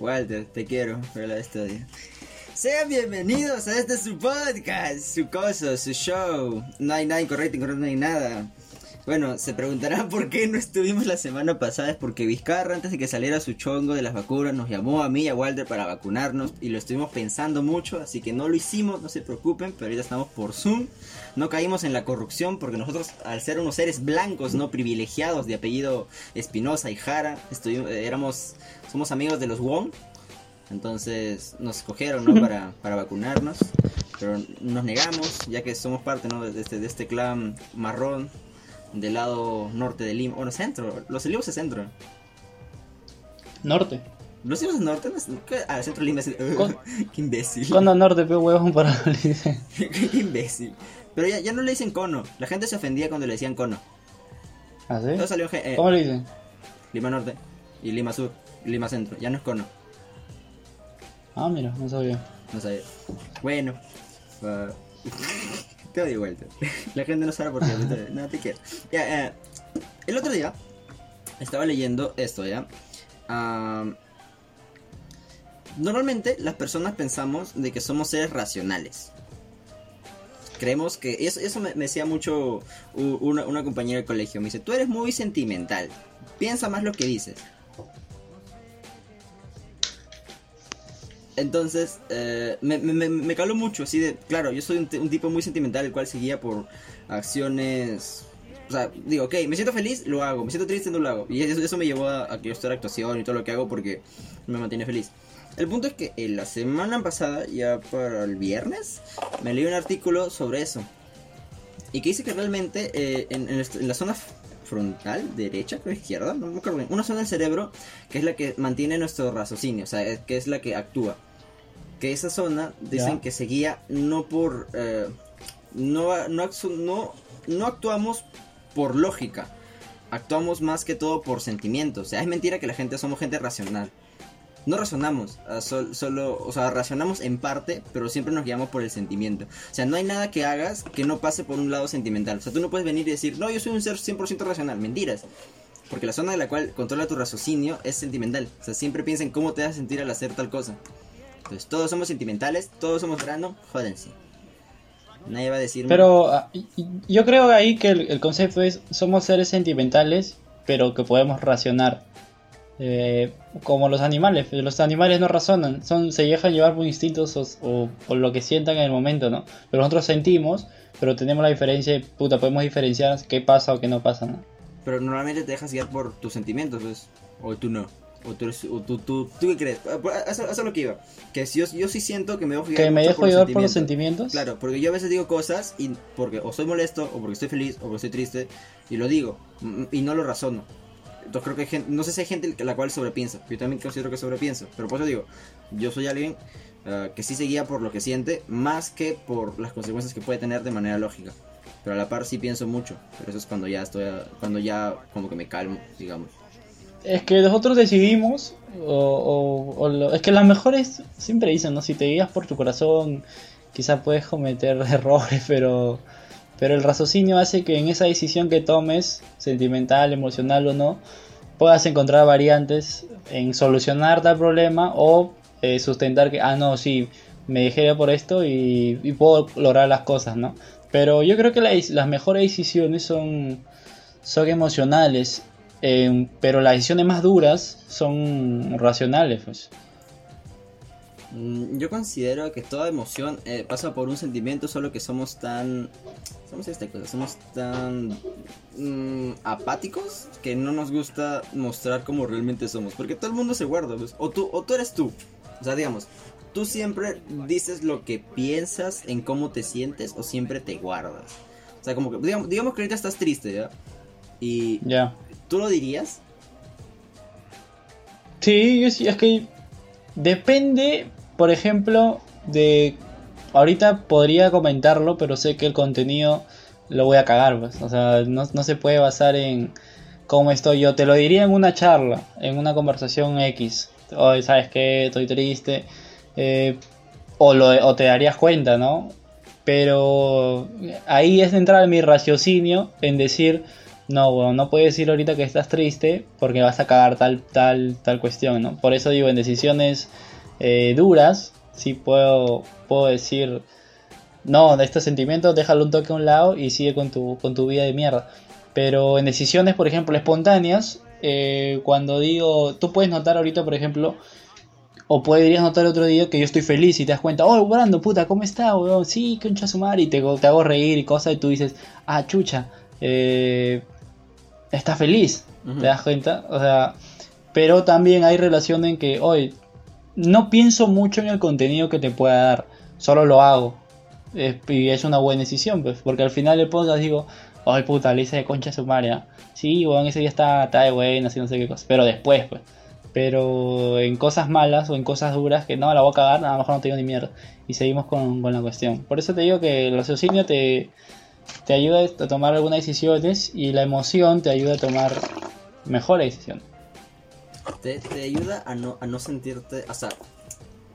Walter, te quiero, pero la estudio. Sean bienvenidos a este su podcast, su coso, su show. No hay nada incorrecto, incorrecto, no hay nada. Bueno, se preguntarán por qué no estuvimos la semana pasada. Es porque Vizcarra, antes de que saliera su chongo de las vacunas, nos llamó a mí y a Walter para vacunarnos. Y lo estuvimos pensando mucho, así que no lo hicimos, no se preocupen. Pero ahorita estamos por Zoom. No caímos en la corrupción porque nosotros, al ser unos seres blancos, no privilegiados de apellido Espinosa y Jara, estuvimos, eh, éramos, somos amigos de los Wong. Entonces nos escogieron ¿no? para, para vacunarnos, pero nos negamos, ya que somos parte ¿no? de, este, de este clan marrón del lado norte de Lima, bueno, centro, los Olivos es centro. Norte. Los Olivos es norte, no ah, el centro de Lima es... Con- qué imbécil. Cono norte, pe huevón para qué imbécil. Pero ya, ya no le dicen cono, la gente se ofendía cuando le decían cono. ¿Ah, sí? Salió eh, ¿Cómo le dicen? Lima norte y Lima sur, y Lima centro, ya no es cono. Ah, mira, no sabía. No sabía. Bueno. Te doy vuelta. La gente no sabe por qué. pero No, te quiero. Ya, eh, el otro día estaba leyendo esto, ¿ya? Normalmente las personas pensamos de que somos seres racionales. Creemos que... Eso, eso me, me decía mucho una, una compañera del colegio. Me dice, tú eres muy sentimental. Piensa más lo que dices. Entonces, eh, me, me, caló mucho, así de, claro, yo soy un, un tipo muy sentimental, el cual se guía por acciones... O sea, digo, ok, me siento feliz, lo hago, me siento triste, no lo hago. Y eso, me llevó a, a que yo esté actuación y todo lo que hago porque me mantiene feliz. El punto es que en la semana pasada, ya para el viernes, me leí un artículo sobre eso. Y que dice que realmente eh, en, la zona frontal, derecha, creo izquierda, no me acuerdo bien, una zona del cerebro que es la que mantiene nuestro raciocinio, o sea, que es la que actúa. Que esa zona dicen Ya. que se guía no por... eh, no, no, no, no actuamos por lógica, actuamos más que todo por sentimientos. O sea, es mentira que la gente somos gente racional. No razonamos, ah, sol- solo, o sea, racionamos en parte, pero siempre nos guiamos por el sentimiento. O sea, no hay nada que hagas que no pase por un lado sentimental. O sea, tú no puedes venir y decir, no, yo soy un ser 100% racional. Mentiras. Porque la zona de la cual controla tu raciocinio es sentimental. O sea, siempre piensa en cómo te vas a sentir al hacer tal cosa. Entonces, todos somos sentimentales, todos somos grano, jódense. Nadie va a decir... Pero ah, y- y- yo creo ahí que el, el concepto es, somos seres sentimentales, pero que podemos racionar. Eh, como los animales, los animales no razonan, son, se dejan llevar por instintos o, o por lo que sientan en el momento, ¿no? Pero nosotros sentimos, pero tenemos la diferencia, de, puta, podemos diferenciar qué pasa o qué no pasa, ¿no? Pero normalmente te dejas guiar por tus sentimientos, pues. O tú no. O tú, o tú, tú, ¿tú qué crees? Ah, por- Eso, eso es lo que iba. Que si yo, yo sí siento que me dejo Que me dejo llevar por los sentimientos. Claro, porque yo a veces digo cosas y porque o estoy molesto, o porque estoy feliz, o porque estoy triste, y lo digo, mm, y no lo razono. Entonces creo que hay gente, no sé si hay gente la cual sobrepiensa, yo también considero que sobrepienso, pero por eso digo, yo soy alguien ah, que sí se guía por lo que siente, más que por las consecuencias que puede tener de manera lógica. Pero a la par sí pienso mucho, pero eso es cuando ya estoy, ah, cuando ya como que me calmo, digamos. Es que nosotros decidimos, o, es que las mejores siempre dicen, ¿no? Si te guías por tu corazón, quizás puedes cometer errores, pero, pero el raciocinio hace que en esa decisión que tomes, sentimental, emocional o no, puedas encontrar variantes en solucionar tal problema o eh, sustentar que, ah, no, sí, me dejé por esto y, y puedo lograr las cosas, ¿no? Pero yo creo que la- las mejores decisiones son, son emocionales eh, pero las decisiones más duras son racionales, pues. Mm, Yo considero que toda emoción eh, pasa por un sentimiento, solo que somos tan. Somos esta cosa, somos tan. mm, apáticos que no nos gusta mostrar cómo realmente somos. Porque todo el mundo se guarda, pues. O tú, o tú eres tú. O sea, digamos, tú siempre dices lo que piensas en cómo te sientes o siempre te guardas. O sea, como que, digamos, digamos que ahorita estás triste, ¿ya? Y Ya. Tú lo dirías. Sí, es que depende, por ejemplo, de... Ahorita podría comentarlo, pero sé que el contenido lo voy a cagar, pues. O sea, no, no se puede basar en cómo estoy yo. Te lo diría en una charla, en una conversación X. Hoy, ¿sabes qué? Estoy triste. Eh, o, lo, o te darías cuenta, ¿no? Pero ahí es entrar en mi raciocinio en decir, no, no puedes decir ahorita que estás triste porque vas a cagar tal, tal, tal cuestión, ¿no? Por eso digo, en decisiones eh, duras, sí puedo, puedo decir, no, de este sentimiento déjalo un toque a un lado y sigue con tu, con tu vida de mierda. Pero en decisiones, por ejemplo, espontáneas, eh, cuando digo, tú puedes notar ahorita, por ejemplo, o podrías notar otro día que yo estoy feliz y te das cuenta, oh, Brando, puta, ¿cómo está? Sí, concha su madre, y te, te hago reír y cosas, y tú dices, ah, chucha, eh, está feliz. ¿te das cuenta? O sea, pero también hay relación en que, hoy no pienso mucho en el contenido que te pueda dar, solo lo hago. Es- y es una buena decisión, pues, porque al final del podcast digo, ay puta, le hice de concha sumaria. Sí, weón, ese día está, está de buena, así no sé qué cosa. Pero después, pues. Pero en cosas malas o en cosas duras que no, la voy a cagar, a lo mejor no te digo ni mierda. Y seguimos con, con la cuestión. Por eso te digo que el raciocinio te, te ayuda a tomar algunas decisiones y la emoción te ayuda a tomar mejores decisiones. Te, te ayuda a no, a no sentirte, o sea,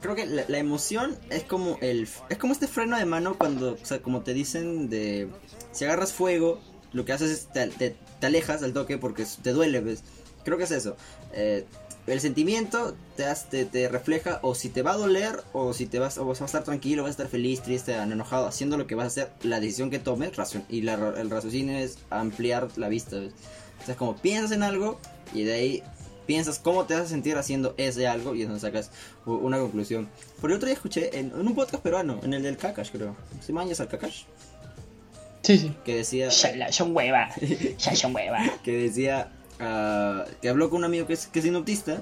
creo que la, emoción es como el, es como este freno de mano cuando, o sea, como te dicen de, si agarras fuego, lo que haces es te, te- te alejas al toque porque te duele, ¿ves? Creo que es eso. Eh, el sentimiento te, has- te, te refleja o si te va a doler o si te vas, o vas a estar tranquilo, vas a estar feliz, triste, enojado, haciendo lo que vas a hacer, la decisión que tomes, y la- el raciocinio es ampliar la vista, ¿ves? O sea, es como piensas en algo y de ahí piensas cómo te vas a sentir haciendo ese algo y entonces sacas u- una conclusión. Por el otro día escuché en, en un podcast peruano, en el del Kakash creo. ¿Se mañas al Kakash? Sí, sí. Que decía... Ya son hueva. Ya son hueva. que decía ah, que habló con un amigo que es, que es sinoptista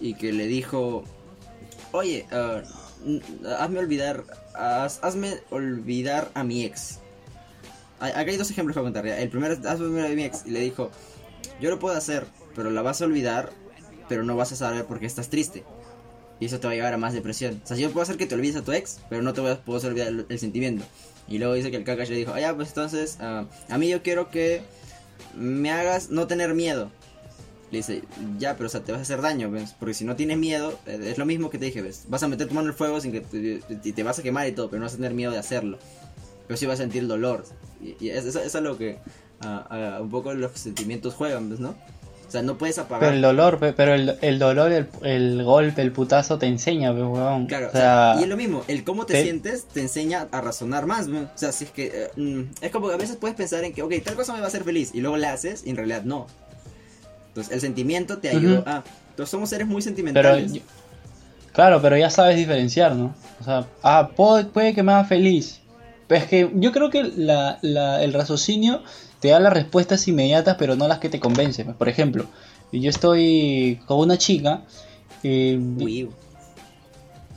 y que le dijo oye n- hazme olvidar haz- hazme olvidar a mi ex acá hay dos ejemplos para contar el primero es hazme olvidar a mi ex y le dijo yo lo puedo hacer pero la vas a olvidar pero no vas a saber por qué estás triste y eso te va a llevar a más depresión. O sea yo puedo hacer que te olvides a tu ex pero no te voy a hacer olvidar el, sentimiento. Y luego dice que el Kakash le dijo, ah, ya, pues entonces, ah, a mí yo quiero que me hagas no tener miedo. Le dice, ya, pero o sea, te vas a hacer daño, ¿ves? Porque si no tienes miedo, eh, es lo mismo que te dije, ¿ves? Vas a meter tu mano en el fuego sin que te, te vas a quemar y todo, pero no vas a tener miedo de hacerlo. Pero sí vas a sentir dolor. Y, y eso, eso es lo que ah, ah, un poco los sentimientos juegan, ¿ves? ¿No? O sea, no puedes apagar. Pero el dolor, pe- pero el, el dolor, el, el golpe, el putazo te enseña, pues, weón. Claro, o o sea, y es lo mismo, el cómo te, te- sientes te enseña a razonar más, ¿no? O sea, si es que eh, mm, es como que a veces puedes pensar en que, ok, tal cosa me va a hacer feliz y luego la haces y en realidad no. Entonces, el sentimiento te ayuda Ujú. a... Entonces, somos seres muy sentimentales. claro, pero ya sabes diferenciar, ¿no? O sea, ah, puedo- puede que me haga feliz. Pero es que yo creo que la, la- el raciocinio te da las respuestas inmediatas, pero no las que te convencen. Por ejemplo, yo estoy con una chica y, Uy,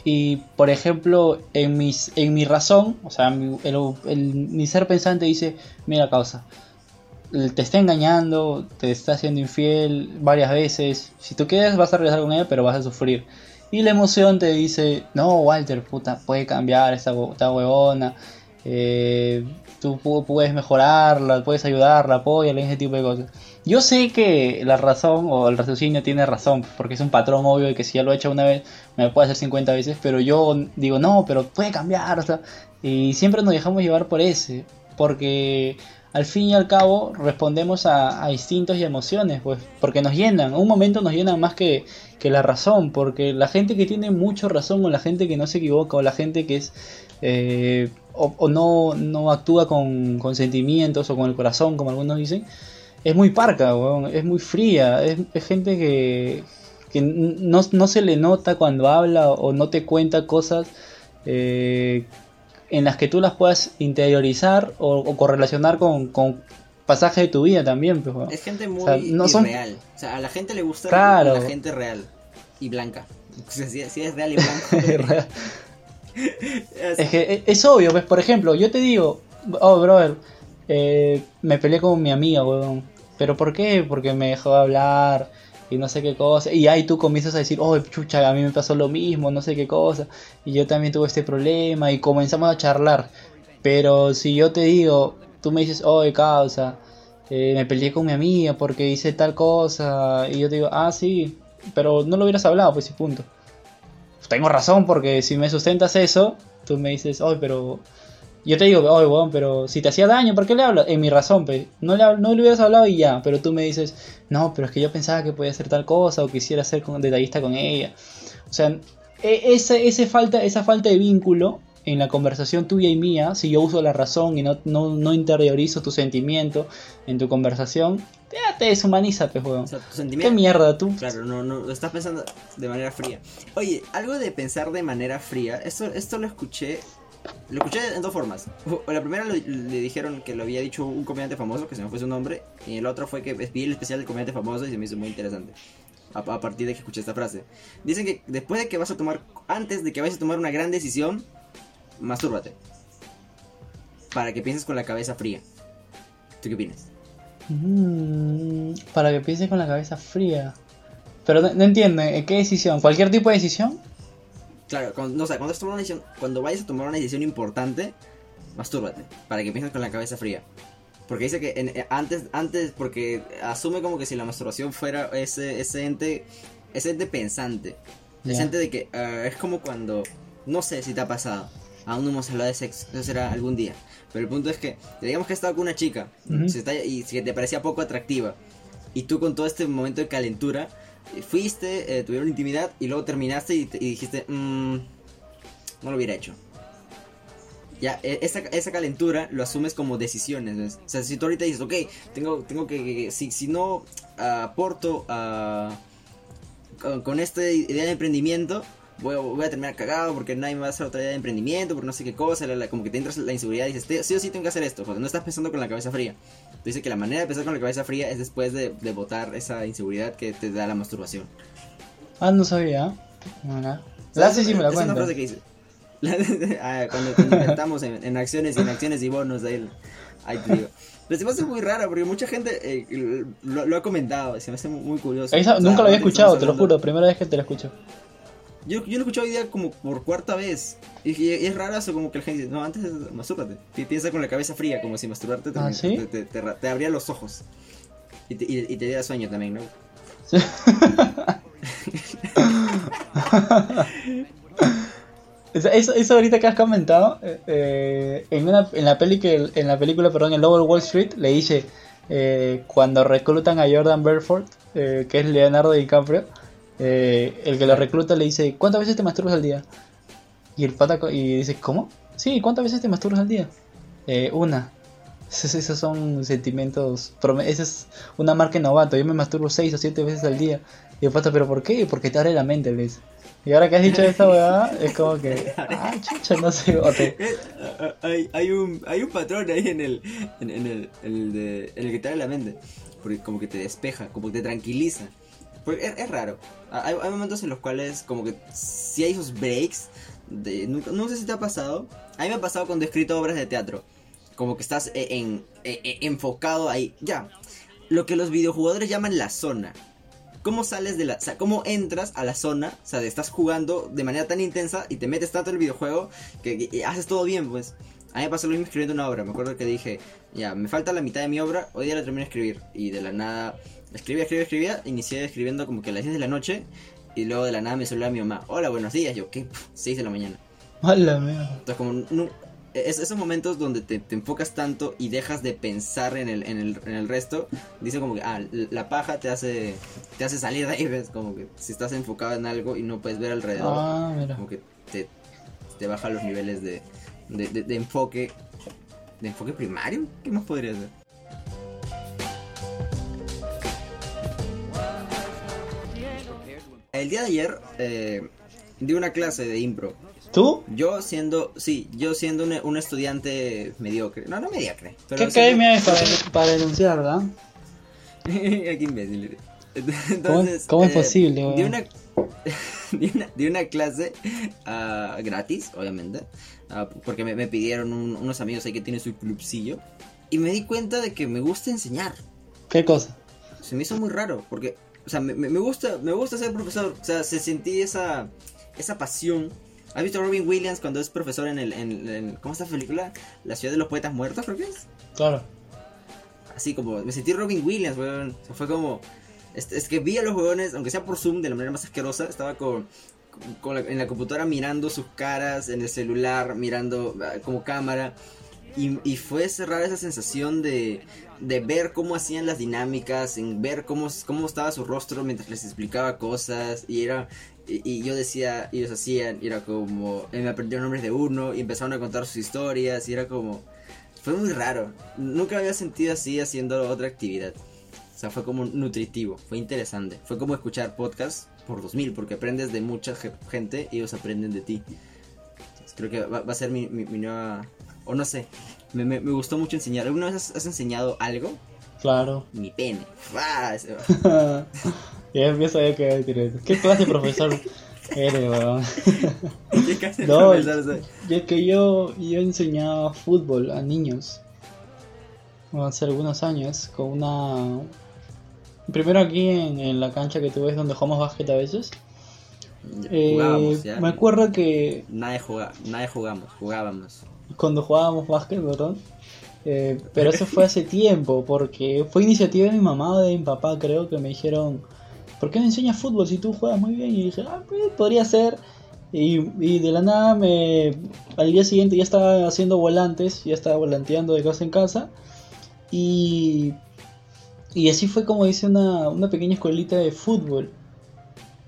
y por ejemplo, en, mis, en mi razón, o sea, mi, el- el- mi ser pensante dice, mira causa, te está engañando, te está haciendo infiel varias veces, si tú quieres vas a regresar con ella, pero vas a sufrir. Y la emoción te dice, no, Walter, puta, puede cambiar esta, esta huevona, eh, tú pu- puedes mejorarla, puedes ayudarla, apoyarla, ese tipo de cosas. Yo sé que la razón o el raciocinio tiene razón, porque es un patrón obvio de que si ya lo he hecho una vez, me lo puede hacer 50 veces, pero yo digo, no, pero puede cambiar, o sea, y siempre nos dejamos llevar por ese, porque al fin y al cabo respondemos a, a instintos y emociones, pues, porque nos llenan, un momento nos llenan más que, que la razón, porque la gente que tiene mucho razón o la gente que no se equivoca o la gente que es... eh, o, o no, no actúa con, con sentimientos o con el corazón, como algunos dicen, es muy parca, weón, es muy fría, es, es gente que, que no, no se le nota cuando habla o no te cuenta cosas eh, en las que tú las puedas interiorizar o, o correlacionar con, con pasajes de tu vida también. Pues, weón. es gente muy o sea, no son- irreal. O sea, a la gente le gusta Claro. la gente real y blanca. O sea, si, si es real y blanco. es- que es, es obvio, pues, por ejemplo, yo te digo, oh, brother, eh, me peleé con mi amiga, weón. ¿Pero por qué? Porque me dejó de hablar, y no sé qué cosa. Y ahí tú comienzas a decir, oh, chucha, a mí me pasó lo mismo, no sé qué cosa. Y yo también tuve este problema y comenzamos a charlar. Pero si yo te digo, tú me dices, oh, causa, eh, me peleé con mi amiga porque hice tal cosa. Y yo te digo, ah, sí, pero no lo hubieras hablado, pues y punto. Tengo razón porque si me sustentas eso, tú me dices, oh, pero yo te digo, oye, bueno, pero si te hacía daño, ¿por qué le hablas? En mi razón, pe. No le, no le hubieras hablado y ya, pero tú me dices, no, pero es que yo pensaba que podía hacer tal cosa o quisiera ser con, detallista con ella. O sea, e, ese, ese falta, esa falta de vínculo en la conversación tuya y mía, si yo uso la razón y no, no, no interiorizo tu sentimiento en tu conversación, te, deshumaniza, pues, weón. O sea. ¿Qué mierda tú? Claro, no, no, lo estás pensando de manera fría. Oye, algo de pensar de manera fría, esto, esto lo escuché, lo escuché en dos formas. O La primera lo- le dijeron que lo había dicho un comediante famoso, que se me fue su nombre, y el otro fue que vi el especial del comediante famoso y se me hizo muy interesante. A, a partir de que escuché esta frase. Dicen que después de que vas a tomar, antes de que vayas a tomar una gran decisión, mastúrbate. Para que pienses con la cabeza fría. ¿Tú qué opinas? Mm, para que pienses con la cabeza fría. Pero no, no entiendo, ¿en qué decisión? ¿Cualquier tipo de decisión? Claro, cuando, o sea, cuando, una decisión, cuando vayas a tomar una decisión importante, mastúrbate, para que pienses con la cabeza fría. Porque dice que en- eh, antes, antes, porque asume como que si la masturbación fuera ese, ese ente, ese ente pensante. Ese ente de que ah, es como cuando, no sé si te ha pasado, aún no hemos hablado de sexo, eso será algún día. Pero el punto es que, digamos que has estado con una chica, se está- y que te parecía poco atractiva, y tú con todo este momento de calentura, fuiste, eh, tuvieron intimidad, y luego terminaste y, te- y dijiste, "Mm, no lo hubiera hecho. Ya, e- esa, esa calentura lo asumes como decisiones, ¿ves? O sea, si tú ahorita dices, ok, tengo, tengo que, que- si, si no aporto ah, con, con esta idea de emprendimiento, voy a, voy a terminar cagado porque nadie me va a hacer otra idea de emprendimiento, porque no sé qué cosa, la- la- como que te entras la inseguridad y dices, "Te- sí o sí tengo que hacer esto, porque no estás pensando con la cabeza fría. Tú dices que la manera de pensar con la cabeza fría es después de, de botar esa inseguridad que te da la masturbación. Ah, no sabía. La sí, sí me la es una cuenta. frase que dice. Ah, cuando, cuando inventamos en, en acciones y en acciones y bonos, ahí, ahí te digo. Pero se me hace muy raro porque mucha gente eh, lo, lo ha comentado, se me hace muy, muy curioso. Esa- O sea, nunca lo había escuchado, te lo juro, primera vez que te lo escucho. Yo, yo lo he escuchado hoy día como por cuarta vez. Y, y es raro eso, como que la gente dice, no, antes mastúrbate. Pi- Piensa con la cabeza fría, como si masturbarte te, ¿Ah, sí? te, abría los ojos. Y te, y, y te diera sueño también, ¿no? Eso, eso, eso ahorita que has comentado, eh, eh, en, una, en, la peli que, en la película, perdón, en Lower Wall Street, le dice, eh, cuando reclutan a Jordan Belfort, eh, que es Leonardo DiCaprio, eh, el que lo recluta le dice, ¿cuántas veces te masturbas al día? Y el pata y dice, ¿cómo? Sí, ¿cuántas veces te masturbas al día? "Eh, una. Esos, esos son sentimientos, esa es una marca novato, yo me masturbo seis o siete veces al día. Y el pata, ¿pero por qué? Porque te abre la mente, le dice. Y ahora que has dicho esta weá, es como que, ah, chucha, no sé, o te- Eh, ah, hay, hay, un, hay un patrón ahí en el, en, en el, el, de, en el que te abre la mente. Porque como que te despeja, como que te tranquiliza. Porque es, raro. Ah, Hay, momentos en los cuales como que si hay esos breaks. No sé si te ha pasado. A mí me ha pasado cuando he escrito obras de teatro. Como que estás e- en, e- e- enfocado ahí. Ya. Lo que los videojugadores llaman la zona. ¿Cómo sales de la... O sea, cómo entras a la zona? O sea, de estás jugando de manera tan intensa y te metes tanto en el videojuego que, haces todo bien, pues. A mí me pasó lo mismo escribiendo una obra. Me acuerdo que dije, ya, me falta la mitad de mi obra, hoy día la termino de escribir. Y de la nada, escribía, escribía, escribía. Inicié escribiendo como que a las 10 de la noche. Y luego de la nada me saludaba mi mamá. Hola, buenos días. Yo, ¿qué? 6 de la mañana. Mala mierda. Entonces, como nu- es- esos momentos donde te, te enfocas tanto y dejas de pensar en el, en el, en el resto, dice como que, ah, la paja te hace, te hace salir de ahí, ¿ves? Como que si estás enfocado en algo y no puedes ver alrededor, Ah, mira. como que te, te baja los niveles de, de, de- de enfoque. ¿De enfoque primario? ¿Qué más podría ser? El día de ayer eh, di una clase de impro. ¿Tú? Yo siendo, sí, yo siendo un, un estudiante mediocre. No, no mediocre. Pero ¿Qué academia es para, para denunciar, verdad? Qué imbécil. ¿Cómo, Entonces, cómo es eh, posible, Di una, di una, di una clase ah, gratis, obviamente. ah, porque me, me pidieron un- unos amigos ahí que tienen su clubcillo. Y me di cuenta de que me gusta enseñar. ¿Qué cosa? Se me hizo muy raro. Porque o sea, me, me gusta, me gusta ser profesor, o sea, se sentí esa, esa pasión. ¿Has visto a Robin Williams cuando es profesor en el, en, en- ¿cómo esta película? La ciudad de los poetas muertos, creo que es. Claro. Así como, me sentí Robin Williams, weón. O sea, fue como, es, es que vi a los huevones, aunque sea por Zoom, de la manera más asquerosa, estaba con, con la- en la computadora mirando sus caras, en el celular, mirando ah, como cámara. Y, y fue cerrar esa sensación de, de ver cómo hacían las dinámicas, en ver cómo, cómo estaba su rostro mientras les explicaba cosas. Y era y, yo decía, ellos hacían, y era como, eh, me aprendieron nombres de uno, y empezaron a contar sus historias, y era como, fue muy raro. Nunca había sentido así haciendo otra actividad. O sea, fue como nutritivo, fue interesante. Fue como escuchar podcast por 2000, porque aprendes de mucha ge- gente y ellos aprenden de ti. Creo que va, a ser mi nueva... O no sé, me, me- me gustó mucho enseñar. ¿Alguna vez has, has enseñado algo? Claro. Mi pene. Ya empiezo a que decir eso. ¿Qué clase de profesor eres, weón? ¿Qué clase de No, profesor soy? Ya que yo, yo enseñaba fútbol a niños hace algunos años con una... Primero aquí en, en la cancha que tú ves donde jugamos básquet a veces. Eh, Jugábamos, ¿ya? me acuerdo que Nadie, juga, nadie jugamos, jugábamos. Cuando jugábamos básquet, ¿verdad? Eh, pero eso fue hace tiempo, porque fue iniciativa de mi mamá o de mi papá, creo, que me dijeron, ¿por qué no enseñas fútbol si tú juegas muy bien? Y dije, ah, pues, podría ser. Y, de la nada, me, al día siguiente ya estaba haciendo volantes, ya estaba volanteando de casa en casa. Y, y así fue como hice una, una pequeña escuelita de fútbol.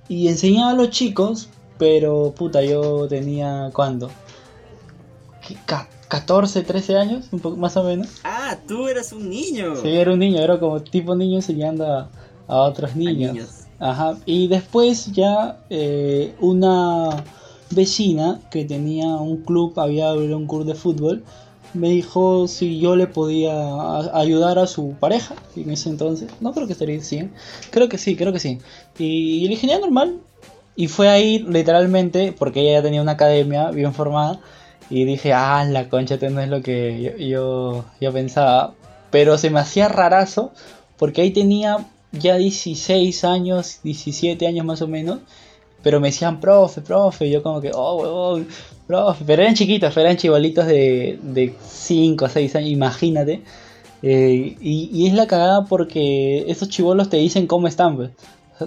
Y enseñaba a los chicos, pero puta, yo tenía, ¿cuándo? ¿Qué, ca- 14, 13 años, un poco más o menos. Ah, tú eras un niño. Sí, era un niño, era como tipo niño enseñando a, a otros A niños. niños. Ajá. Y después ya eh, una vecina que tenía un club, había abierto un club de fútbol, me dijo si yo le podía ayudar a su pareja en ese entonces. No creo que estaría sí. Creo que sí, creo que sí. Y, le dije, "Ya, normal. Y fue ahí literalmente, porque ella ya tenía una academia bien formada. Y dije, ah, la concha, no es lo que yo, yo, pensaba. Pero se me hacía rarazo, porque ahí tenía ya 16 años, 17 años más o menos. Pero me decían, profe, profe. Yo como que, oh, huevón, profe. Pero eran chiquitos, eran chivalitos de, de 5 o 6 años, imagínate. Eh, y, y es la cagada porque esos chivolos te dicen cómo están, pues.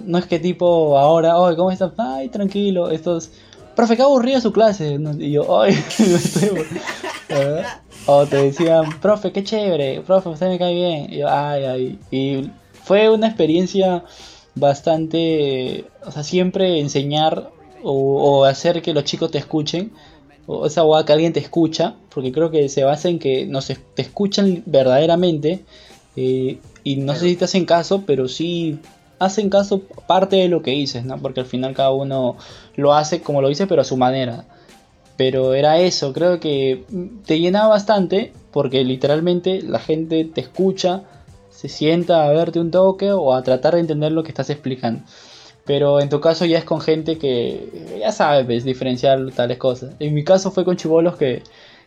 No es que tipo ahora, oye, ¿cómo estás? Ay, tranquilo. Estos, profe, qué aburrida su clase. No, Y yo, ay, me estoy aburrido". O te decían, profe, qué chévere, profe, usted me cae bien. Y yo, ay, ay. Y fue una experiencia bastante, o sea, siempre enseñar o, o hacer que los chicos te escuchen, o esa guada que alguien te escucha, porque creo que se basa en que nos te escuchan verdaderamente eh, y no sé si te hacen caso, pero sí hacen caso parte de lo que dices, ¿no? Porque al final cada uno lo hace como lo dice, pero a su manera. Pero era eso, creo que te llenaba bastante porque literalmente la gente te escucha, se sienta a verte un toque o a tratar de entender lo que estás explicando. Pero en tu caso ya es con gente que ya sabe pues, diferenciar tales cosas. En mi caso fue con chivolos que,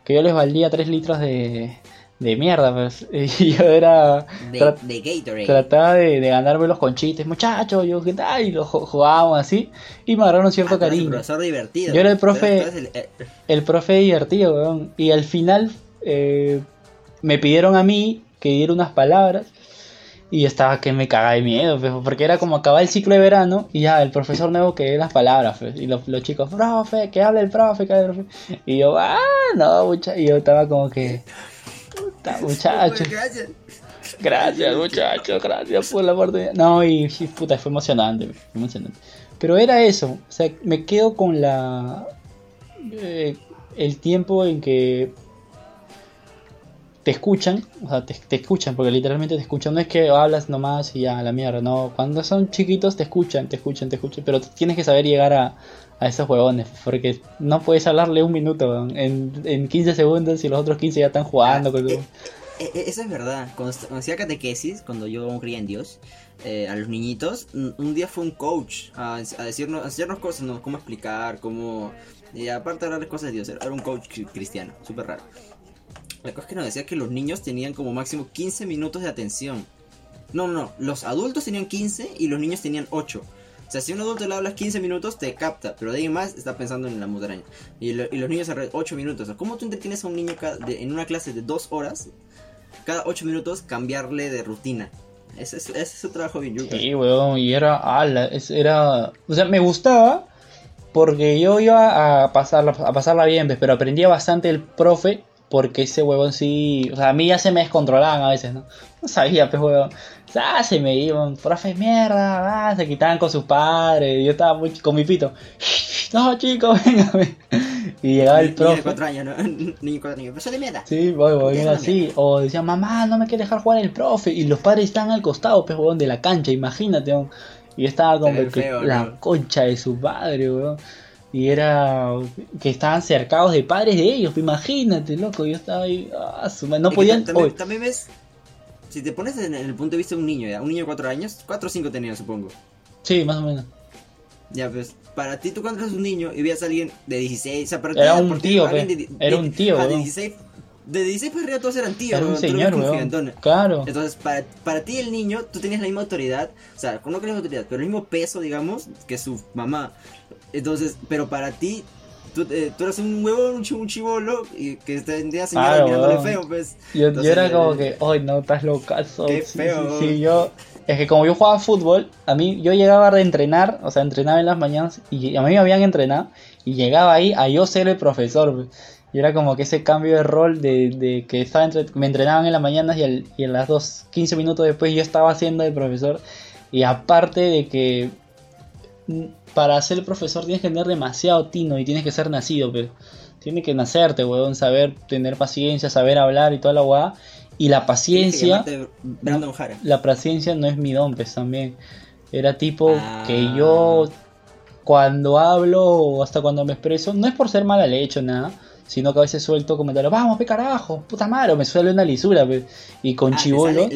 que yo les valía 3 litros de, de mierda. Pues. Y yo era... De, tra- de Gatorade. Trataba de, de ganármelos con chistes, muchachos, yo qué tal, y lo ju- jugábamos así, y me agarraron cierto Ah, eres el cariño. profesor divertido. Yo era el eres- profe- el- El profe divertido, weón. Y al final eh, me pidieron a mí que diera unas palabras. Y estaba que me cagaba de miedo, pues, porque era como acabar el ciclo de verano y ya el profesor nuevo que dé las palabras. pues, y los, los chicos, profe, que hable el profe, que hable el profe. Y yo, ah, no, mucha. Y yo estaba como que, puta, muchacho. Pues, gracias. Muchachos, gracias por la oportunidad. No, y, puta, fue emocionante, emocionante. Pero era eso, o sea, me quedo con la. eh, el tiempo en que te escuchan, o sea, te, te escuchan, porque literalmente te escuchan. No es que hablas nomás y ya, la mierda, no. Cuando son chiquitos te escuchan, te escuchan, te escuchan, pero tienes que saber llegar a, a esos huevones, porque no puedes hablarle un minuto en, en 15 segundos y los otros 15 ya están jugando. con- Eh, eh, eh, eso es verdad. Cuando, hacía catequesis, cuando yo creía en Dios, eh, a los niñitos, un, día fue un coach a, a decirnos, a enseñarnos cosas, ¿no? Cómo explicar, cómo... Y aparte de hablar cosas de Dios, era un coach cri- cristiano, súper raro. La cosa es que nos decía que los niños tenían como máximo 15 minutos de atención. No, no, no. Los adultos tenían 15 y los niños tenían 8. O sea, si un adulto le hablas 15 minutos, te capta, pero de ahí más está pensando en la musaraña. Y, lo- y los niños alrededor 8 minutos. O ¿cómo tú entretienes a un niño en una clase de 2 horas? Cada 8 minutos cambiarle de rutina. Ese es, ese es su trabajo bien yuca. Sí, weón, y era, ala, es- era, o sea, me gustaba porque yo iba a pasarla, a pasarla bien, pues, pero aprendía bastante el profe porque ese huevón sí, o sea, a mí ya se me descontrolaban a veces, ¿no? No sabía, pues, huevón. O sea, se me iban, profe, mierda, ah, se quitaban con sus padres, yo estaba muy con mi pito. No, chicos, venga, ven. Y llegaba el Niño de profe. 4 años, ¿no? Niño de 4 años. Pero de mierda. Sí, voy, voy, así. O decían, mamá, no me quiere dejar jugar el profe. Y los padres están al costado, pues, weón, de la cancha, imagínate. Y estaba como que feo, la concha de su padre, weón. Y era que estaban cercados de padres de ellos, imagínate, loco. Yo estaba ahí, ah, su madre, no Es podían. ta- también, ves, si te pones en el punto de vista de un niño, ya, un niño de 4 años, 4 o 5 tenía, supongo. sí, más o menos. Ya, pues, para ti, tú cuando eres un niño y veías a alguien de 16, o sea, para ti, Era un ti, tío, Era un tío, ah, de weón. 16, de 16 para arriba todos eran tíos, Era un señor. Claro. Entonces, para, para ti el niño, tú tenías la misma autoridad, o sea, no que la misma autoridad, pero el mismo peso, digamos, que su mamá. Entonces, pero para ti, tú, eh, tú eras un huevón, un, chi- un chivolo, y que tendría señora Claro, mirándole feo, pues. Yo, era como que, ay, no, estás locazo. Qué Sí, feo. Sí, sí, yo. Es que como yo jugaba fútbol, a mí yo llegaba a entrenar, o sea, entrenaba en las mañanas y a mí me habían entrenado y llegaba ahí a yo ser el profesor. pues. Y era como que ese cambio de rol de, de que estaba entre- me entrenaban en las mañanas y, al- y en las dos, 15 minutos después yo estaba siendo el profesor. Y aparte de que para ser profesor tienes que tener demasiado tino y tienes que ser nacido, pero tiene que nacerte, weón, saber tener paciencia, saber hablar y toda la weá. Y la paciencia, Brandon Jara. la paciencia no es mi don, pues también. Era tipo Ah. que yo cuando hablo o hasta cuando me expreso, no es por ser mala leche o nada, sino que a veces suelto comentarios, vamos, pe carajo, puta madre, o me suele una lisura, pues. Y con Ah, chivolo.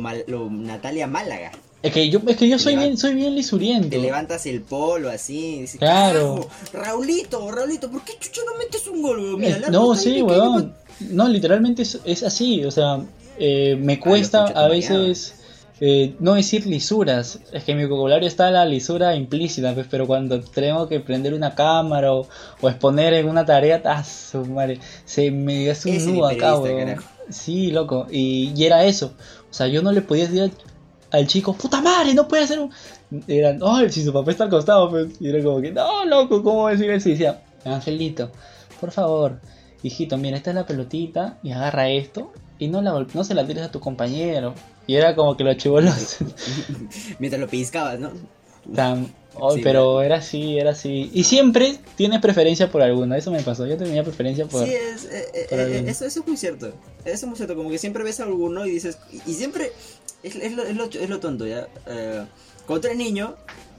mal- lo Natalia Málaga. Es que yo, es que yo soy bien, soy bien lisuriento. Te levantas el polo así. y dices, Claro. "Carajo, Raulito, Raulito, ¿por qué chucha no metes un gol? Mira, Eh, no, sí, weón. No, literalmente es, es así. O sea, eh, me cuesta a veces eh, no decir lisuras. Es que en mi vocabulario está la lisura implícita, pues, pero cuando tengo que prender una cámara o, o exponer en una tarea, ¡ah, su madre! Se me hace un nudo acá, weón. Sí, loco. Y, y era eso. O sea, yo no le podía decir al, chico, ¡puta madre! No puede hacer un. Eran, ¡ay! Si su papá está al costado, pues. Y era como que, ¡no, loco! ¿Cómo decir eso? Y decía, Angelito, por favor, hijito, mira, esta es la pelotita y agarra esto y no, la, no se la tires a tu compañero. Y era como que los chivolos. Mientras lo pellizcabas, ¿no? tan- oh, Sí, pero era así, era así. Y siempre tienes preferencia por alguno. Eso me pasó. Yo tenía preferencia por. Sí, es, eh, eh, por eh, eso, eso es muy cierto. Eso es muy cierto. Como que siempre ves a alguno y dices. Y, y siempre. Es, es, lo, es, lo, es lo tonto, ¿ya? Eh, cuando tú eres niño,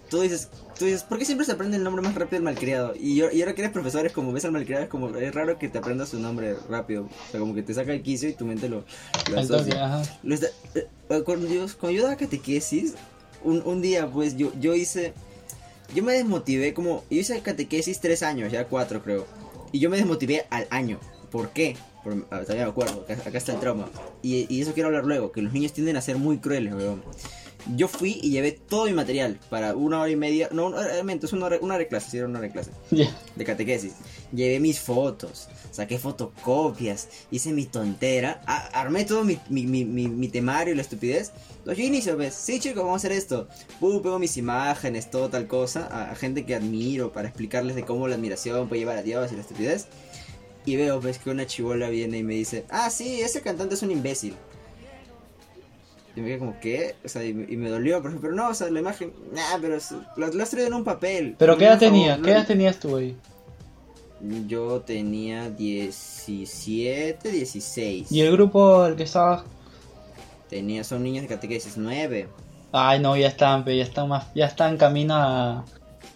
tú dices. Tú dices, ¿por qué siempre se aprende el nombre más rápido del malcriado? Y, yo, y ahora que eres profesor, es como ves al malcriado, es como. Es raro que te aprendas su nombre rápido. O sea, como que te saca el quicio y tu mente lo, lo asocia. Lo está- eh, eh, cuando, yo, cuando yo daba catequesis, un, un día pues yo, yo hice, yo me desmotivé como, yo hice catequesis tres años, ya cuatro creo, y yo me desmotivé al año. ¿Por qué? Por, ah, todavía me acuerdo, acá, acá está el trauma. Y, y eso quiero hablar luego, que los niños tienden a ser muy crueles, weón. Yo fui y llevé todo mi material para una hora y media, no, realmente es una hora, una hora de clase, sí era una hora de clase de catequesis. Llevé mis fotos, saqué fotocopias, hice mi tontera, a- armé todo mi, mi, mi, mi, mi temario y la estupidez. Entonces yo inicio, ¿ves? Sí, chicos, vamos a hacer esto. Pum, pego mis imágenes, todo tal cosa, a, a gente que admiro para explicarles de cómo la admiración puede llevar a Dios y la estupidez. Y veo, ves, que una chivola viene y me dice, ah, sí, ese cantante es un imbécil. Y me quedé como, ¿qué? O sea, y, me- y me dolió, pero, pero no, o sea, la imagen, nah, pero lo, lo has traído en un papel. Pero ¿qué edad tenías? ¿Qué edad tenías tú ahí? yo tenía 17, 16. ¿Y el grupo al que estabas? Tenía, son niños de catequesis 9. Ay, no, ya están, ya están más, ya están camino a.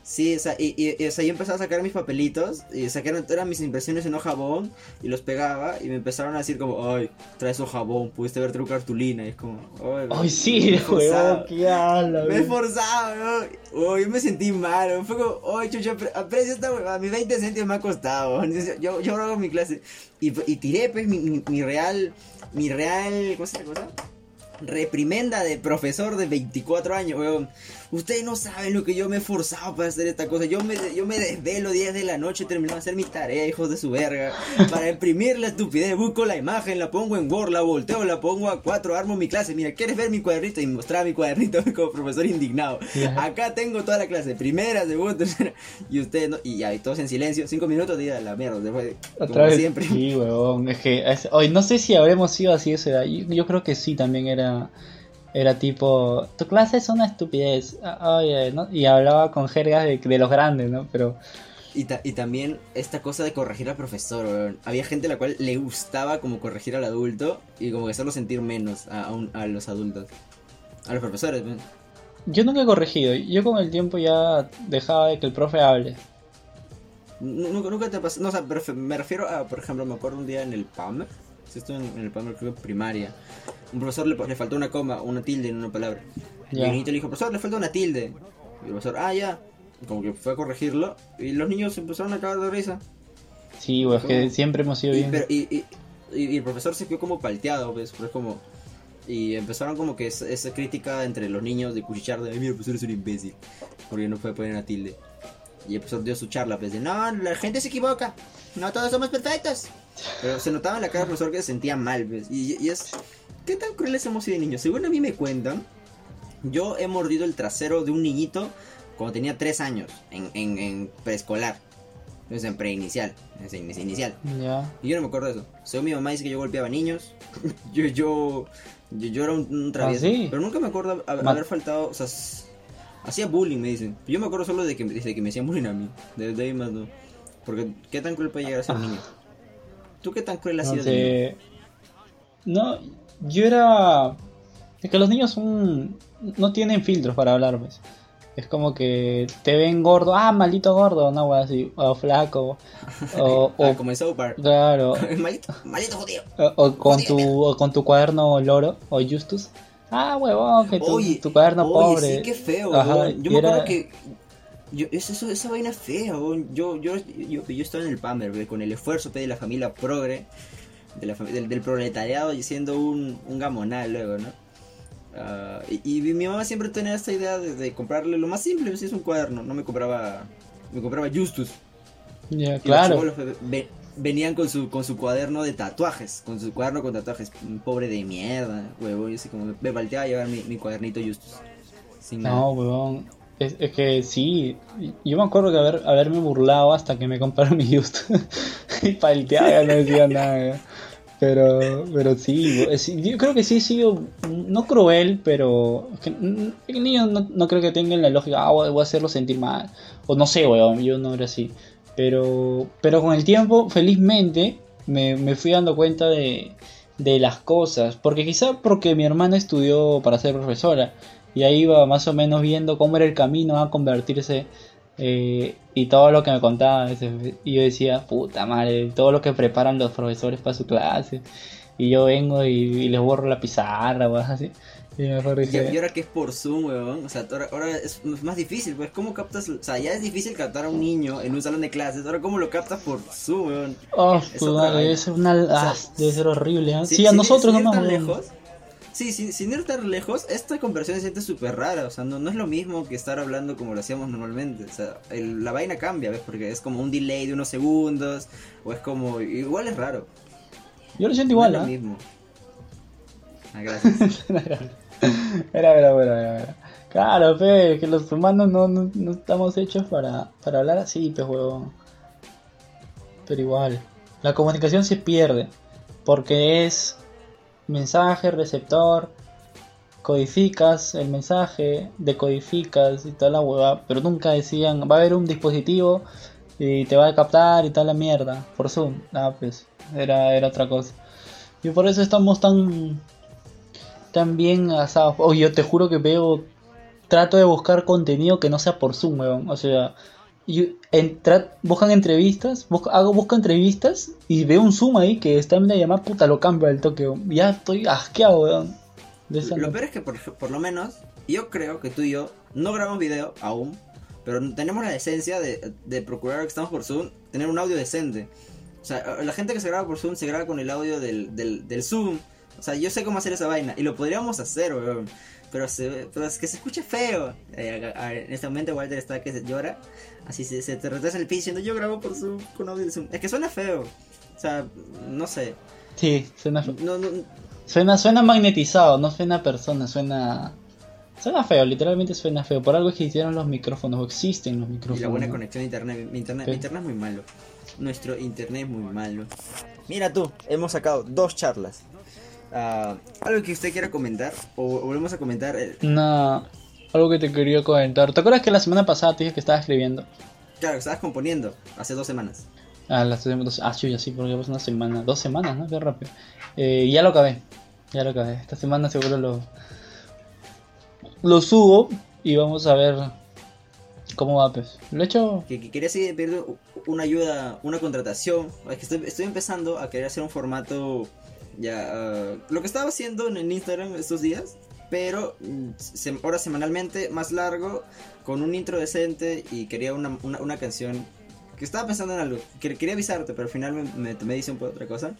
Sí, o sea, y, y- y, o sea, yo empezaba a sacar mis papelitos y sacaron eran mis impresiones en hoja jabón y los pegaba y me empezaron a decir como, ay, traes hoja jabón, pudiste ver tu cartulina y es como, ay, sí, weón, qué ala, Me he weón. weón. Uy, yo me sentí mal, weón. fue como, ay, chucha, apre- aprecia esta huevada, mis 20 céntimos me ha costado, weón. yo, yo hago mi clase y, y tiré pues mi, mi, mi real, mi real, ¿cómo se llama? cosa? reprimenda de profesor de 24 años, weón. Ustedes no saben lo que yo me he esforzado para hacer esta cosa. Yo me, yo me desvelo 10 de la noche terminando de hacer mi tarea, hijos de su verga. Para imprimir la estupidez, busco la imagen, la pongo en Word, la volteo, la pongo a 4, armo mi clase. Mira, ¿quieres ver mi cuadernito? Y mostraba mi cuadernito como profesor indignado. Acá tengo toda la clase, primera, segunda, tercera. Y ustedes, no, y ahí todos en silencio, 5 minutos, a la mierda. Después, como Otra vez. siempre. Sí, weón. Es que es- hoy no sé si habremos sido así esa edad. Yo, yo creo que sí, también era. Era tipo, tu clase es una estupidez. Ah, Oye, ¿no? Y hablaba con jergas de, de los grandes, ¿no? Pero Y, ta- y también esta cosa de corregir al profesor, weón. Había gente a la cual le gustaba como corregir al adulto y como que hacerlo sentir menos a, a un- a los adultos. A los profesores, weón. yo nunca he corregido. Yo con el tiempo ya dejaba de que el profe hable. Nu- Nunca, nunca te pasó, no, o sea, me refiero a, por ejemplo, me acuerdo un día en el PAMER, si estuve en, en el PAMER creo que primaria, un profesor le, le faltó una coma, una tilde en una palabra. Y el niñito le dijo, profesor, le falta una tilde. Y el profesor, ah, ya. Como que fue a corregirlo y los niños empezaron a cagar de risa. Sí, weón, es que siempre hemos sido Y, bien. pero- y- y- y- y el profesor se quedó como palteado, pues, pero es como... Y empezaron como que esa, esa crítica entre los niños de cuchichar de, "Ay, mira, el profesor es un imbécil, porque no puede poner una tilde. Y el profesor dio su charla, pues, de, no, la gente se equivoca, no todos somos perfectos. Pero se notaba en la cara del profesor que se sentía mal, pues, y, y es... ¿Qué tan crueles hemos sido de niños? Según a mí me cuentan, yo he mordido el trasero de un niñito cuando tenía 3 años, en, en, en preescolar. Entonces en preinicial, en inicial. Ya. Y yo no me acuerdo de eso. Según mi mamá dice que yo golpeaba niños. yo, yo, yo, yo era un, un travieso. ¿Ah, sí? Pero nunca me acuerdo haber faltado. O sea, hacía bullying, me dicen. Yo me acuerdo solo de que, de que me hacían bullying a mí. De, de ahí más no. Porque, ¿qué tan cruel puede llegar a ser un niño? ¿Tú qué tan cruel has No sido de niño? No, yo era. Es que los niños son. No tienen filtros para hablar, pues. Es como que te ven gordo, ah, maldito gordo, no, wea, así, o flaco, o, Ah, como en South Park. claro, maldito, maldito judío. o, o con tu, o con tu cuaderno loro, o Justus, ah, huevón, que tu, Oye, tu cuaderno oye, pobre. sí, qué feo, Ajá. Yo me era- acuerdo que. Yo, eso, esa vaina es fea. Yo, yo, yo, yo estaba en el weón, con el esfuerzo de la familia progre, de la fami- del, del proletariado y siendo un, un gamonal luego, ¿no? Ah, y, y mi mamá siempre tenía esta idea de, de comprarle lo más simple, si es un cuaderno. No me compraba. Me compraba Justus. Ya, claro, ve- venían con su, con su cuaderno de tatuajes, con su cuaderno con tatuajes, un pobre de mierda, huevo, y así como me volteaba a llevar mi, mi cuadernito Justus. Sin nada. no, huevón. Es, es que sí, yo me acuerdo que haber, haberme burlado hasta que me compraron mi Justus. y palteaba, no decía nada. Pero, pero sí, yo creo que sí he sido, no cruel, pero es que, mm, el niño no, no creo que tengan la lógica, ah, voy a hacerlo sentir mal, o no sé, weón, yo no era así. Pero, pero con el tiempo, felizmente, me, me fui dando cuenta de, de las cosas, porque quizá porque mi hermana estudió para ser profesora, y ahí iba más o menos viendo cómo era el camino a convertirse eh, y todo lo que me contaba. Y yo decía, puta madre, todo lo que preparan los profesores para su clase. Y yo vengo y, y les borro la pizarra o algo así. Y Y, ahora que es por Zoom, weón, o sea, ahora, ahora es más difícil, pues, ¿cómo captas? O sea, ya es difícil captar a un niño en un salón de clases, ahora ¿cómo lo captas por Zoom, weón? oh, es puta, debe ser una... ah, sea, debe ser horrible. ¿eh? Si- sí, a nosotros nomás. weón. Sí, sin, sin ir tan lejos, esta conversión se siente súper rara, o sea, no, no es lo mismo que estar hablando como lo hacíamos normalmente, o sea, el- la vaina cambia, ¿ves? Porque es como un delay de unos segundos, o es como, igual es raro, Yo lo siento no igual, es lo ¿ah? mismo. Ah, gracias. Era, era, era, era, era. Claro, pe, que los humanos no, no, no estamos hechos para, para hablar así, pe, huevón. Pero igual, la comunicación se pierde. Porque es mensaje, receptor, codificas el mensaje, decodificas y toda la hueva. Pero nunca decían, va a haber un dispositivo y te va a captar y toda la mierda. Por Zoom. Ah, pues, era, era otra cosa. Y por eso estamos tan tan bien asados. Oye, yo te juro que veo. Trato de buscar contenido que no sea por Zoom, weón. O sea, yo, en, tra- buscan entrevistas, busco, hago, busco entrevistas y veo un Zoom ahí que está en la llamada, puta, lo cambio al toque. Ya estoy asqueado, weón. De esa Lo no- peor es que por, por lo menos, yo creo que tú y yo no grabamos video aún, pero tenemos la decencia de, de procurar que estamos por Zoom, tener un audio decente. O sea, la gente que se graba por Zoom se graba con el audio del, del, del Zoom, O sea, yo sé cómo hacer esa vaina y lo podríamos hacer, weón. Pero, se, pero es que se escucha feo. Eh, a- a- en este momento Walter está que se llora. Así se, se te retrasa el piso diciendo yo grabo por Zoom con audio de Zoom. Es que suena feo. O sea, no sé. Sí, suena, fe- No, no, suena, suena magnetizado, no suena persona, suena... Suena feo, literalmente suena feo. Por algo existieron los micrófonos, o existen los y micrófonos. la buena conexión a internet. Mi internet, mi internet es muy malo. Nuestro internet es muy malo. Mira tú, hemos sacado dos charlas. Ah, ¿Algo que usted quiera comentar? ¿O, volvemos a comentar? eh, No, algo que te quería comentar. ¿Te acuerdas que la semana pasada te dije que estaba escribiendo? Claro, estabas componiendo hace dos semanas. Ah, las dos, ah, sí, sí, porque pasó una semana, dos semanas, ¿no? Qué rápido. Eh, ya lo acabé, ya lo acabé. Esta semana seguro lo, lo subo y vamos a ver cómo va, pues. Lo he hecho, Que, que quería así pedir una ayuda, una contratación. Es que estoy, estoy empezando a querer hacer un formato. Ya. ah, lo que estaba haciendo en Instagram estos días. Pero mm, se- ahora semanalmente más largo. Con un intro decente. Y quería una, una, una canción. Que estaba pensando en algo. Que, quería avisarte, pero al final me, me tomé decisión por otra cosa.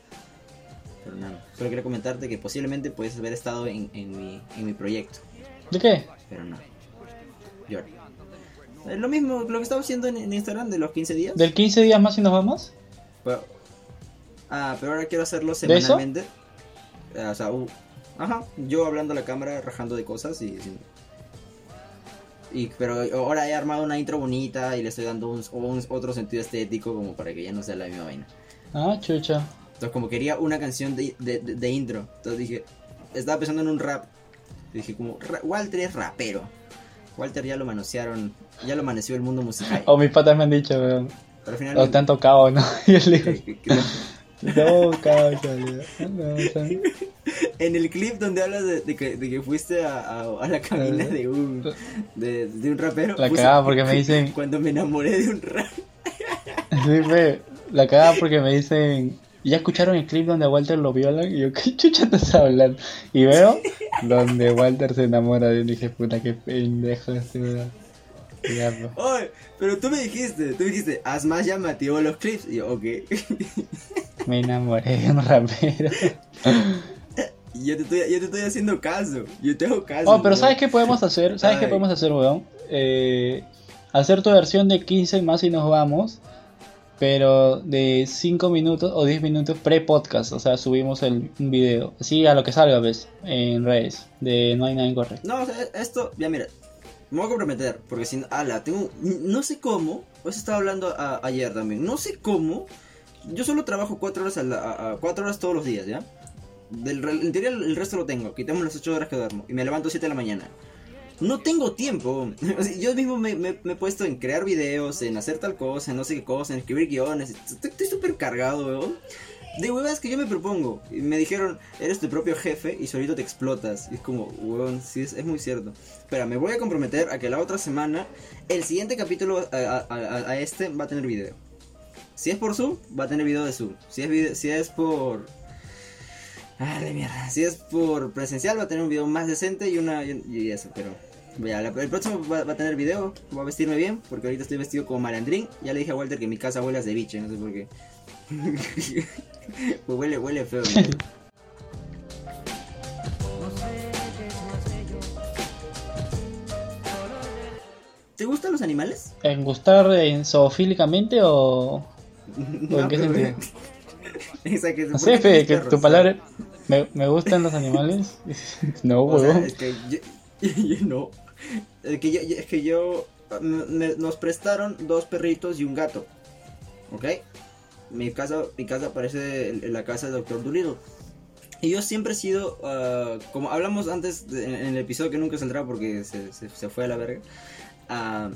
Pero nada. Solo quería comentarte que posiblemente puedes haber estado en, en, mi, en mi proyecto. ¿de qué? Pero no. Llora. Es lo mismo, lo que estaba haciendo en, en Instagram de los 15 días. ¿Del 15 días más y nos vamos? Pero- ah, pero ahora quiero hacerlo semanalmente. Ah, o sea, uh, ajá, yo hablando a la cámara, rajando de cosas y pero ahora he armado una intro bonita y le estoy dando un, un- otro sentido estético como para que ya no sea la misma vaina. Ah, chucha. Entonces como quería una canción de, de, de- de intro, entonces dije, estaba pensando en un rap. Dije como, "Ra- Walter es rapero. Walter ya lo manosearon, ya lo maneció el mundo musical. O mis patas me han dicho, weón. Pero al final... O te han tocado, ¿no? Y que- que- que- no, causa, le digo, no, En el clip donde hablas de, de que, de que fuiste a, a- a la cabina de un, de, de un rapero. La puse- cagaba porque me dicen, Cuando me enamoré de un rap. Sí, fe, la cagada porque me dicen, ¿ya escucharon el clip donde a Walter lo violan? Y yo, ¿qué chucha estás hablando? Y veo donde Walter se enamora de él. Y dije, puta, qué pendejo este pues. Oye, pero tú me dijiste, tú me dijiste, haz más llamativo los clips. Y yo, ok. Me enamoré de un rapero. Yo te, estoy, yo te estoy haciendo caso. Yo te hago caso. Oh, pero. ¿sabes qué podemos hacer? ¿Sabes qué podemos hacer, weón? Eh, hacer tu versión de 15 más y nos vamos. Pero de 5 minutos o 10 minutos pre-podcast. O sea, subimos el, un video. Así a lo que salga, ¿ves? En redes. De no hay nada incorrecto. No, o sea, esto, ya mira, me voy a comprometer, porque si no, ala, tengo, no sé cómo, pues estaba hablando a- ayer también, no sé cómo, yo solo trabajo cuatro horas, a cuatro horas todos los días, ¿ya? Del, en teoría el resto lo tengo, quitamos las ocho horas que duermo, y me levanto a 7 de la mañana. No tengo tiempo. Yo mismo me, me- he puesto en crear videos, en hacer tal cosa, en no sé qué cosa, en escribir guiones. Estoy súper cargado, weón. De huevas que yo me propongo. Y me dijeron, eres tu propio jefe y solito te explotas. Y es como, weón, sí, es, es muy cierto. Pero me voy a comprometer a que la otra semana, el siguiente capítulo a este va a tener video. Si es por Zoom, va a tener video de Zoom. Si es, vide- si es por... Ah, de mierda. Si es por presencial, va a tener un video más decente y una y, eso, pero... La- el próximo va, a tener video, voy a vestirme bien, porque ahorita estoy vestido como malandrín. Ya le dije a Walter que mi casa huele a ceviche, no sé por qué. pues huele, huele feo. ¿Te gustan los animales? ¿En gustar en zoofílicamente o.? En qué sentido? Esa que se No sé, Fe, que tu palabra. ¿Me, me gustan los animales? no, huevón. es que yo, yo no. Es que yo, es que yo me- nos prestaron dos perritos y un gato. ¿Ok? Mi casa, mi casa parece el- la casa del Doctor Dolittle. Y yo siempre he sido, ah, como hablamos antes de- en, en el episodio que nunca saldrá porque se, se- se fue a la verga, ah,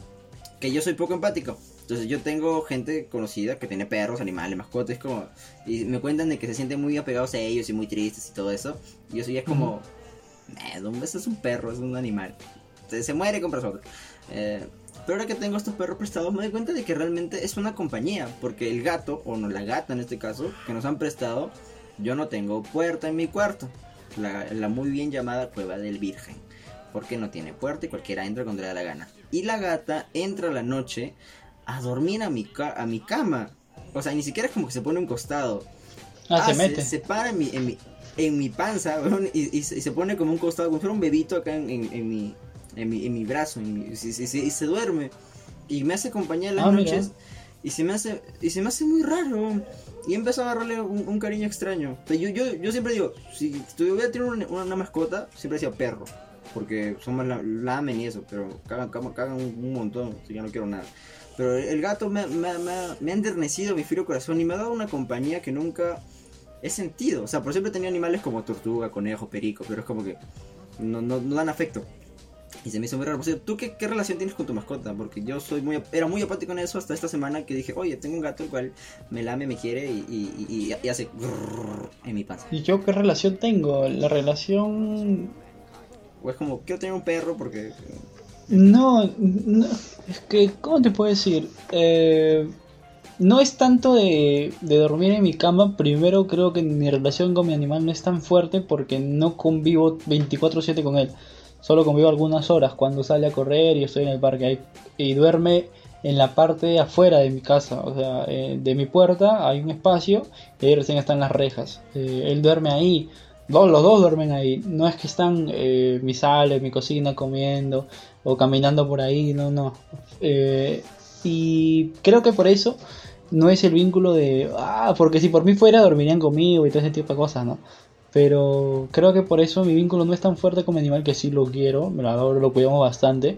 que yo soy poco empático. Entonces yo tengo gente conocida que tiene perros, animales, mascotas, como, y me cuentan de que se sienten muy apegados a ellos y muy tristes y todo eso. Y yo soy es como, "Eh, no, eso es un perro, es un animal. Se, se muere compras otro. Eh, pero ahora que tengo estos perros prestados me doy cuenta de que realmente es una compañía. Porque el gato, o no la gata en este caso, que nos han prestado, yo no tengo puerta en mi cuarto. La, la muy bien llamada cueva del virgen. Porque no tiene puerta y cualquiera entra cuando le da la gana. Y la gata entra a la noche a dormir a mi, ca- a mi cama. O sea, ni siquiera es como que se pone a un costado. Ah, se Hace- mete. Se para en mi, en mi, en mi panza, y, y se y se pone como un costado, como si fuera un bebito acá en, en- en mi, en, mi, en mi brazo, en mi- y, se- y se- duerme. Y me hace compañía en las Ah, mira. noches. Y se me hace y se me hace muy raro. Y empezó a agarrarle un, un cariño extraño. Yo, yo, yo siempre digo, si tuviera tener una, una mascota, siempre decía perro. Porque son más la- lamen y eso, pero cagan, cagan, cagan un, un montón, así que ya no quiero nada. Pero el gato me, me, me- me ha enternecido mi frío corazón y me ha dado una compañía que nunca he sentido. O sea, por siempre tenido animales como tortuga, conejo, perico, pero es como que no, no, no dan afecto. Y se me hizo muy raro. O sea, ¿tú qué, qué relación tienes con tu mascota? Porque yo soy muy, era muy apático en eso hasta esta semana que dije, oye, tengo un gato el cual me lame, me quiere y, y, y- y hace en mi panza. ¿Y yo qué relación tengo? La relación... O es como, quiero tener un perro porque... No, no, es que, ¿cómo te puedo decir? Eh, no es tanto de, de dormir en mi cama. Primero creo que mi relación con mi animal no es tan fuerte porque no convivo 24/7 con él. Solo convivo algunas horas cuando sale a correr y estoy en el parque. Y duerme en la parte afuera de mi casa. O sea, eh, de mi puerta hay un espacio y ahí recién están las rejas. Eh, él duerme ahí. Los dos duermen ahí. No es que están eh, mi sala, mi cocina comiendo o caminando por ahí, no, no. Eh, y creo que por eso no es el vínculo de, ah, porque si por mí fuera dormirían conmigo y todo ese tipo de cosas, ¿no? Pero creo que por eso mi vínculo no es tan fuerte con mi animal que sí lo quiero, me lo adoro, lo cuidamos bastante,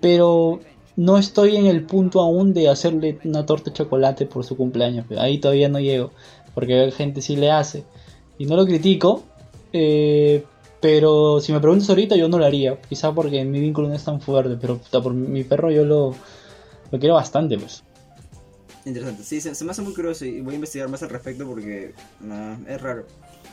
pero no estoy en el punto aún de hacerle una torta de chocolate por su cumpleaños, ahí todavía no llego, porque gente sí le hace. Y no lo critico, eh, pero si me preguntas ahorita, yo no lo haría. Quizá porque mi vínculo no es tan fuerte. Pero puta, por mi perro yo lo, quiero bastante, pues. Interesante. Sí, se, me hace muy curioso y voy a investigar más al respecto porque ah, es raro.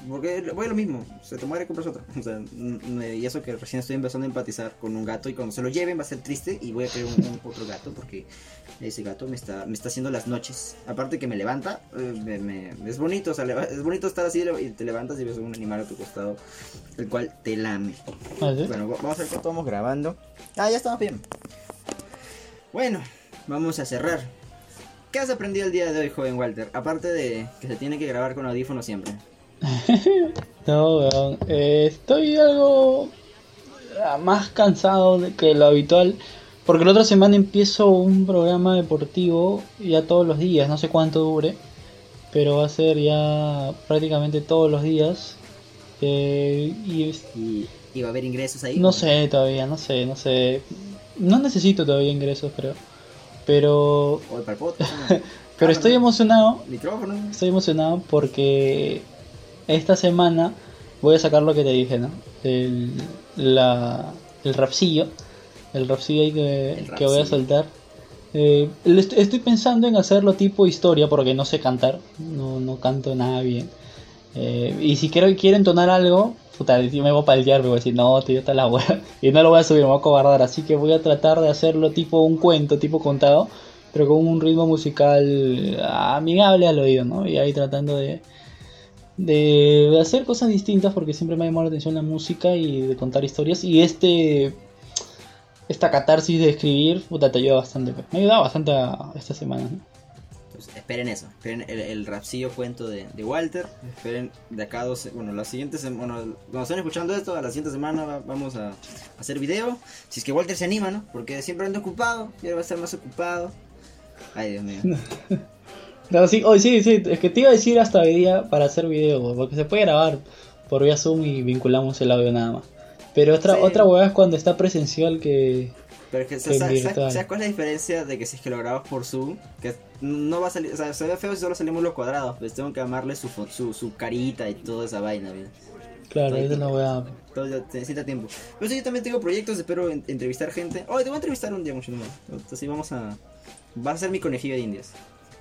Porque voy a lo mismo, se te muere y compras otro. O sea, y eso que recién estoy empezando a empatizar con un gato y cuando se lo lleven va a ser triste y voy a querer un otro gato porque ese gato me está, me está haciendo las noches. Aparte que me levanta, eh, me- me- es bonito, o sea, es bonito estar así y te levantas y ves un animal a tu costado, el cual te lame. Ah. Bueno, va- vamos a ver cuánto vamos grabando. Ah, ya estamos bien. Bueno, vamos a cerrar. ¿Qué has aprendido el día de hoy, joven Walter? Aparte de que se tiene que grabar con audífonos siempre. No, weón. Eh, estoy algo ah, más cansado de que lo habitual. Porque la otra semana empiezo un programa deportivo ya todos los días. No sé cuánto dure. Pero va a ser ya prácticamente todos los días. Eh, y es- ¿Y, y va a haber ingresos ahí? No sé todavía, no sé, no sé. No necesito todavía ingresos, creo. Pero, O el pero Ah, estoy emocionado. Micrófono. Estoy emocionado porque esta semana voy a sacar lo que te dije, ¿no? El, la, el rapsillo. El rapsillo ahí que, que voy a soltar. Eh, estoy pensando en hacerlo tipo historia porque no sé cantar. No, no canto nada bien. Eh, y si quiero, quiero entonar algo, puta, yo me voy a paltear, me voy a decir, no, tío, está la wea. Y no lo voy a subir, me voy a cobardar. Así que voy a tratar de hacerlo tipo un cuento, tipo contado, pero con un ritmo musical amigable al oído, ¿no? Y ahí tratando de, de hacer cosas distintas porque siempre me ha llamado la atención la música y de contar historias. Y este. Esta catarsis de escribir, puta, te ayuda bastante. Me ha ayudado bastante a- esta semana. ¿no? Pues esperen eso. Esperen el, el rapsillo cuento de, de Walter. Esperen de acá dos. Bueno, la siguiente semana. Bueno, cuando estén escuchando esto, a la siguiente semana va- vamos a hacer video. Si es que Walter se anima, ¿no? Porque siempre anda ocupado. Y ahora va a estar más ocupado. Ay, Dios mío. No, sí, oh, sí, sí, es que te iba a decir hasta hoy día para hacer video, porque se puede grabar por vía Zoom y vinculamos el audio nada más. Pero otra, Sí. otra hueá es cuando está presencial que... Pero es que, Que ¿sabes, cuál es la diferencia de que si es que lo grabas por Zoom? Que no va a salir, o sea, se ve feo si solo salimos los cuadrados. Pues tengo que amarle su, su, su carita y toda esa vaina, ¿bien? Claro, es la hueá. Todo necesita tiempo. Pero sí, yo también tengo proyectos, espero en- entrevistar gente. Oh, te voy a entrevistar un día mucho más. Entonces vamos a... Va a ser mi conejillo de indias.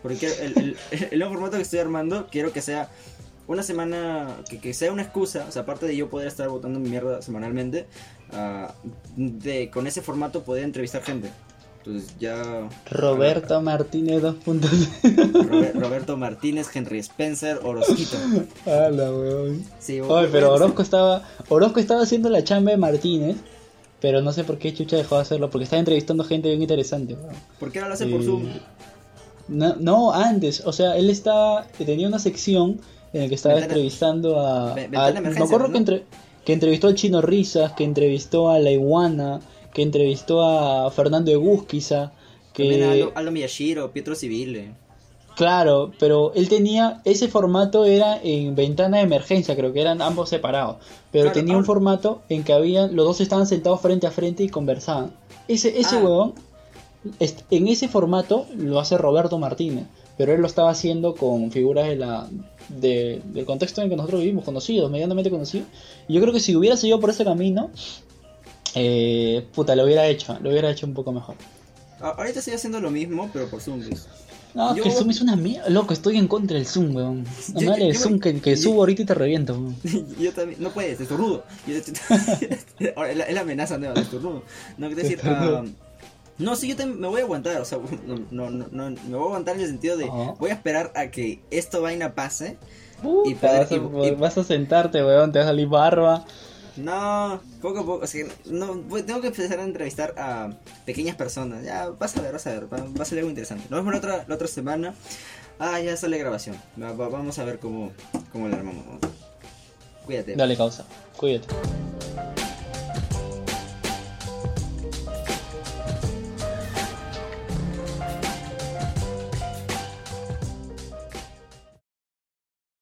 Porque quiero- el, el, el nuevo formato que estoy armando, quiero que sea una semana, que, que sea una excusa, o sea, aparte de yo poder estar votando mi mierda semanalmente, ah, de con ese formato poder entrevistar gente. Entonces ya... Roberto Martínez 2.0. Robe- Roberto Martínez, Henry Spencer, Orozquito. Ah, la weón. Sí, Ay, pero Orozco estaba, Orozco estaba haciendo la chamba de Martínez, pero no sé por qué Chucha dejó de hacerlo, porque estaba entrevistando gente bien interesante. weón. ¿Por qué ahora lo hace por Eh, Zoom? No, no, antes, o sea, él estaba, tenía una sección en el que estaba Ventana- entrevistando a... A- Ventana de me acuerdo ¿no? que, entre- que entrevistó al Chino Risas, que entrevistó a La Iguana, que entrevistó a Fernando Egusquiza, a que... Aldo, Aldo Miyashiro, Pietro Civile. Claro, pero él tenía, ese formato era en ventana de emergencia, creo que eran ambos separados, pero Claro, tenía un formato en que había, los dos estaban sentados frente a frente y conversaban. Ese, ese Ah. huevón, en ese formato lo hace Roberto Martínez, pero él lo estaba haciendo con figuras de la, de- del contexto en el que nosotros vivimos, conocidos, medianamente conocidos. Y yo creo que si hubiera seguido por ese camino, eh, puta, lo hubiera hecho, lo hubiera hecho un poco mejor. Ahorita estoy haciendo lo mismo, pero por Zoom. No, Yo- que el Zoom es una mierda. Loco, estoy en contra del Zoom, weón. No Yo- me yo- del Zoom que, que subo ahorita y te reviento, weón. Yo también, no puedes, estornudo. Ahora, es la, amenaza nueva, estornudo. No, quiero decir, Estornudo. No, sí, yo me voy a aguantar, o sea, no, no, no, no, me voy a aguantar en el sentido de, voy a esperar a que esto vaina pase. Puta, Y poder- vas, a, y- y- vas a sentarte, weón, te va a salir barba. No, poco a poco, o sea, no, tengo que empezar a entrevistar a pequeñas personas. Ya, vas a ver, vas a ver, va, va a salir algo interesante. Nos vemos la otra, la otra semana. Ah, ya sale grabación. Va- va- vamos a ver cómo, cómo le armamos. Cuídate. Dale, causa. Cuídate.